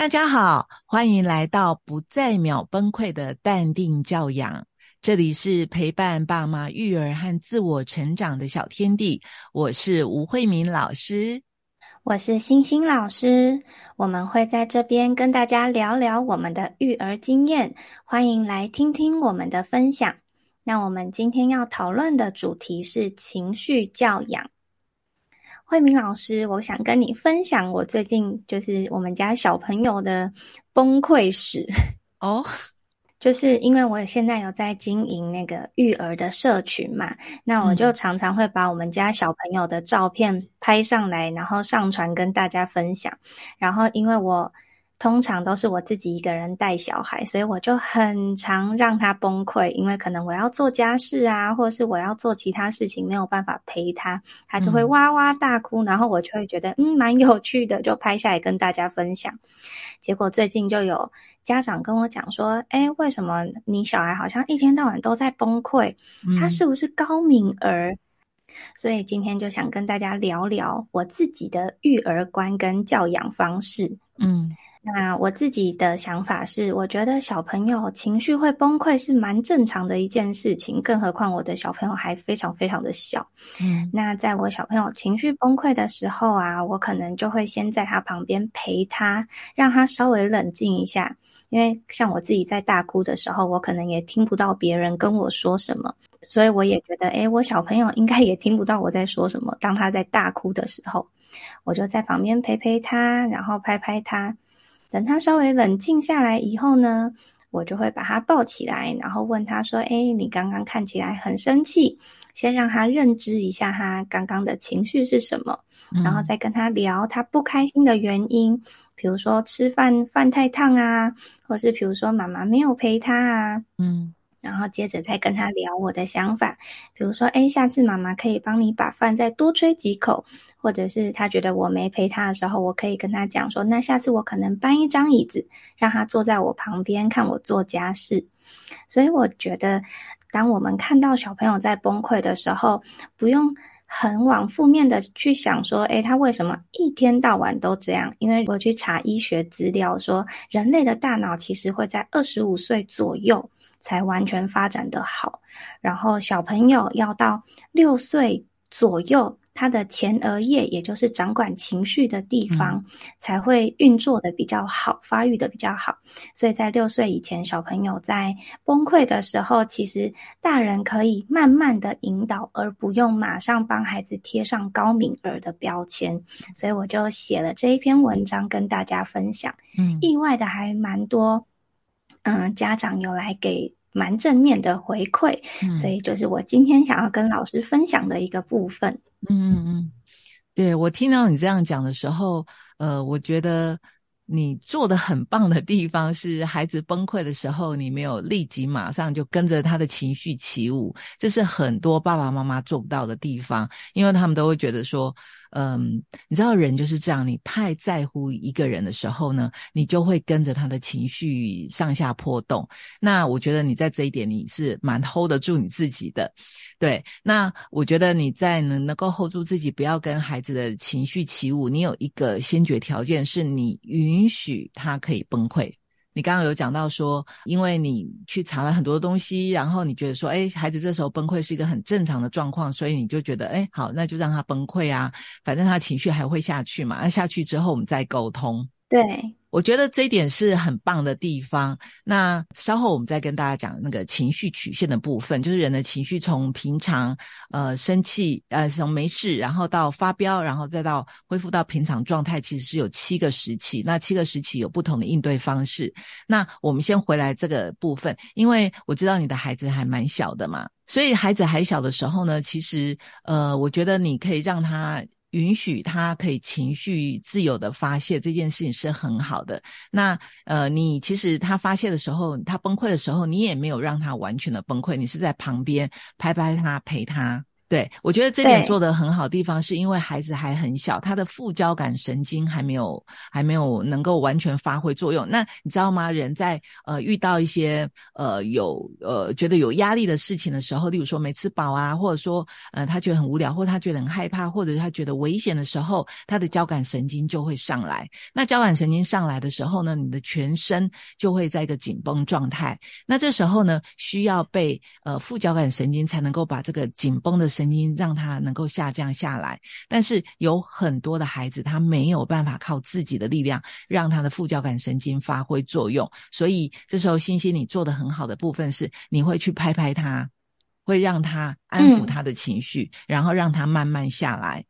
大家好，欢迎来到不再秒崩溃的淡定教养。这里是陪伴爸妈育儿和自我成长的小天地。我是吴慧敏老师，我是星星老师。我们会在这边跟大家聊聊我们的育儿经验，欢迎来听听我们的分享。那我们今天要讨论的主题是情绪教养。慧明老师，我想跟你分享我最近就是我们家小朋友的崩溃史。哦，就是因为我现在有在经营那个育儿的社群嘛，那我就常常会把我们家小朋友的照片拍上来，然后上传跟大家分享，然后因为我。通常都是我自己一个人带小孩，所以我就很常让他崩溃，因为可能我要做家事啊，或者是我要做其他事情，没有办法陪他，他就会哇哇大哭，然后我就会觉得嗯蛮有趣的，就拍下来跟大家分享。结果最近就有家长跟我讲说，哎，为什么你小孩好像一天到晚都在崩溃？他是不是高敏儿？所以今天就想跟大家聊聊我自己的育儿观跟教养方式。嗯。那我自己的想法是，我觉得小朋友情绪会崩溃是蛮正常的一件事情，更何况我的小朋友还非常非常的小。嗯，那在我小朋友情绪崩溃的时候啊，我可能就会先在他旁边陪他，让他稍微冷静一下。因为像我自己在大哭的时候，我可能也听不到别人跟我说什么，所以我也觉得，诶，我小朋友应该也听不到我在说什么。当他在大哭的时候，我就在旁边陪陪他，然后拍拍他。等他稍微冷静下来以后呢，我就会把他抱起来，然后问他说：“哎，你刚刚看起来很生气，先让他认知一下他刚刚的情绪是什么，然后再跟他聊他不开心的原因，比如说吃饭饭太烫啊，或是比如说妈妈没有陪他啊，嗯。”然后接着再跟他聊我的想法，比如说，哎，下次妈妈可以帮你把饭再多吹几口，或者是他觉得我没陪他的时候，我可以跟他讲说，那下次我可能搬一张椅子，让他坐在我旁边看我做家事。所以我觉得，当我们看到小朋友在崩溃的时候，不用很往负面的去想说，哎，他为什么一天到晚都这样？因为我去查医学资料说，人类的大脑其实会在二十五岁左右。才完全发展的好，然后小朋友要到六岁左右，他的前额叶，也就是掌管情绪的地方，才会运作的比较好，发育的比较好。所以在六岁以前，小朋友在崩溃的时候，其实大人可以慢慢的引导，而不用马上帮孩子贴上高敏儿的标签。所以我就写了这一篇文章跟大家分享。嗯，意外的还蛮多。嗯，家长有来给蛮正面的回馈，所以就是我今天想要跟老师分享的一个部分。嗯嗯嗯，对我听到你这样讲的时候，呃，我觉得你做的很棒的地方是，孩子崩溃的时候，你没有立即马上就跟着他的情绪起舞，这是很多爸爸妈妈做不到的地方，因为他们都会觉得说。嗯，你知道人就是这样，你太在乎一个人的时候呢，你就会跟着他的情绪上下波动。那我觉得你在这一点你是蛮 hold 得住你自己的，对。那我觉得你在能能够 hold 住自己，不要跟孩子的情绪起舞，你有一个先决条件是你允许他可以崩溃。你刚刚有讲到说，因为你去查了很多东西，然后你觉得说，哎，孩子这时候崩溃是一个很正常的状况，所以你就觉得，哎，好，那就让他崩溃啊，反正他情绪还会下去嘛，那下去之后我们再沟通。对。我觉得这一点是很棒的地方。那稍后我们再跟大家讲那个情绪曲线的部分，就是人的情绪从平常呃生气呃从没事，然后到发飙，然后再到恢复到平常状态，其实是有七个时期。那七个时期有不同的应对方式。那我们先回来这个部分，因为我知道你的孩子还蛮小的嘛，所以孩子还小的时候呢，其实呃，我觉得你可以让他。允许他可以情绪自由的发泄，这件事情是很好的。那呃，你其实他发泄的时候，他崩溃的时候，你也没有让他完全的崩溃，你是在旁边拍拍他，陪他。对，我觉得这点做的很好。地方是因为孩子还很小，他的副交感神经还没有还没有能够完全发挥作用。那你知道吗？人在呃遇到一些呃有呃觉得有压力的事情的时候，例如说没吃饱啊，或者说呃他觉得很无聊，或者他觉得很害怕，或者他觉得危险的时候，他的交感神经就会上来。那交感神经上来的时候呢，你的全身就会在一个紧绷状态。那这时候呢，需要被呃副交感神经才能够把这个紧绷的。神经让他能够下降下来，但是有很多的孩子他没有办法靠自己的力量让他的副交感神经发挥作用，所以这时候欣欣你做的很好的部分是你会去拍拍他，会让他安抚他的情绪，然后让他慢慢下来。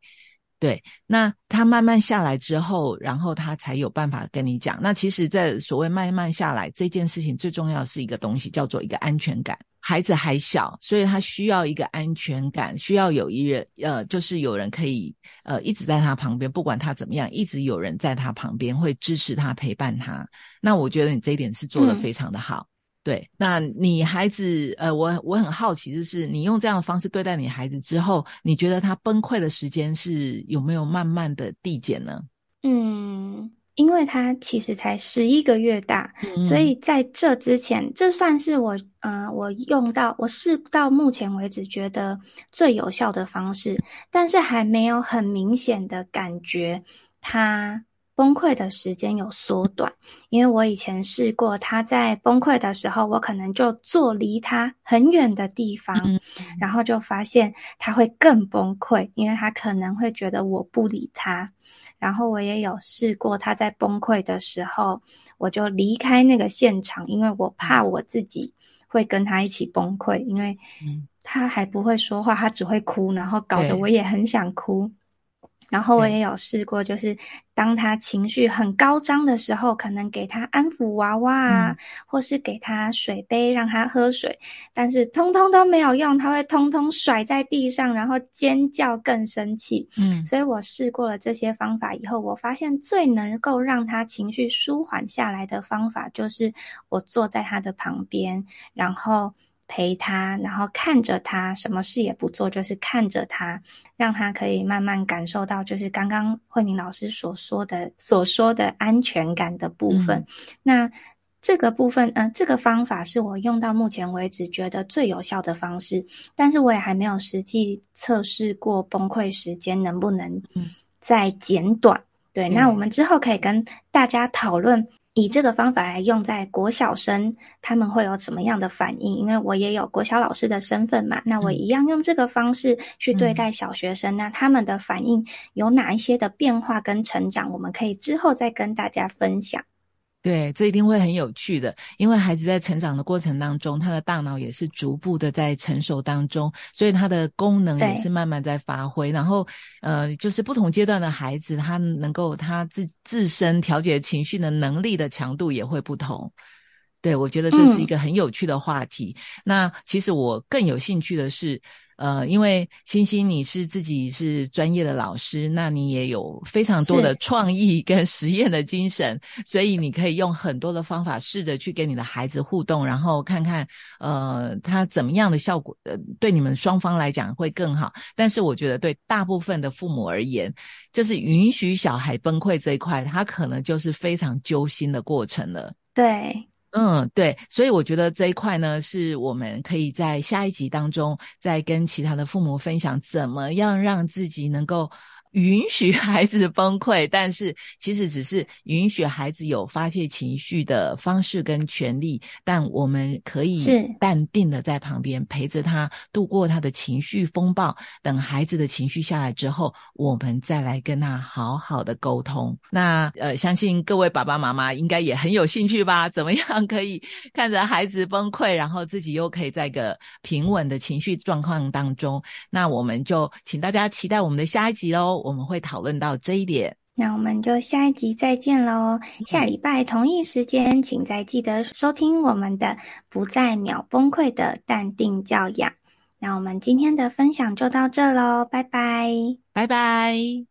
对，那他慢慢下来之后，然后他才有办法跟你讲。那其实，在所谓慢慢下来这件事情，最重要的是一个东西，叫做一个安全感。孩子还小，所以他需要一个安全感，需要有一人，呃，就是有人可以，呃，一直在他旁边，不管他怎么样，一直有人在他旁边会支持他、陪伴他。那我觉得你这一点是做的非常的好。对，那你孩子，呃，我我很好奇，就是你用这样的方式对待你孩子之后，你觉得他崩溃的时间是有没有慢慢的递减呢？嗯，因为他其实才十一个月大，所以在这之前，这算是我，呃，我用到我试到目前为止觉得最有效的方式，但是还没有很明显的感觉他。崩溃的时间有缩短，因为我以前试过，他在崩溃的时候，我可能就坐离他很远的地方，然后就发现他会更崩溃，因为他可能会觉得我不理他。然后我也有试过，他在崩溃的时候，我就离开那个现场，因为我怕我自己会跟他一起崩溃，因为他还不会说话，他只会哭，然后搞得我也很想哭。然后我也有试过，就是当他情绪很高涨的时候，可能给他安抚娃娃啊，或是给他水杯让他喝水，但是通通都没有用，他会通通甩在地上，然后尖叫更生气。嗯，所以我试过了这些方法以后，我发现最能够让他情绪舒缓下来的方法，就是我坐在他的旁边，然后。陪他，然后看着他，什么事也不做，就是看着他，让他可以慢慢感受到，就是刚刚慧明老师所说的所说的安全感的部分。那这个部分，呃，这个方法是我用到目前为止觉得最有效的方式，但是我也还没有实际测试过崩溃时间能不能再减短。对，那我们之后可以跟大家讨论。以这个方法来用在国小生，他们会有什么样的反应？因为我也有国小老师的身份嘛，那我一样用这个方式去对待小学生，那他们的反应有哪一些的变化跟成长？我们可以之后再跟大家分享。对，这一定会很有趣的，因为孩子在成长的过程当中，他的大脑也是逐步的在成熟当中，所以他的功能也是慢慢在发挥。然后，呃，就是不同阶段的孩子，他能够他自自身调节情绪的能力的强度也会不同。对，我觉得这是一个很有趣的话题。那其实我更有兴趣的是。呃，因为欣欣你是自己是专业的老师，那你也有非常多的创意跟实验的精神，所以你可以用很多的方法试着去跟你的孩子互动，然后看看呃他怎么样的效果，呃对你们双方来讲会更好。但是我觉得对大部分的父母而言，就是允许小孩崩溃这一块，他可能就是非常揪心的过程了。对。嗯，对，所以我觉得这一块呢，是我们可以在下一集当中再跟其他的父母分享，怎么样让自己能够。允许孩子崩溃，但是其实只是允许孩子有发泄情绪的方式跟权利。但我们可以淡定的在旁边陪着他度过他的情绪风暴。等孩子的情绪下来之后，我们再来跟他好好的沟通。那呃，相信各位爸爸妈妈应该也很有兴趣吧？怎么样可以看着孩子崩溃，然后自己又可以在个平稳的情绪状况当中？那我们就请大家期待我们的下一集喽。我们会讨论到这一点，那我们就下一集再见喽！下礼拜同一时间，请再记得收听我们的《不再秒崩溃的淡定教养》。那我们今天的分享就到这喽，拜拜，拜拜。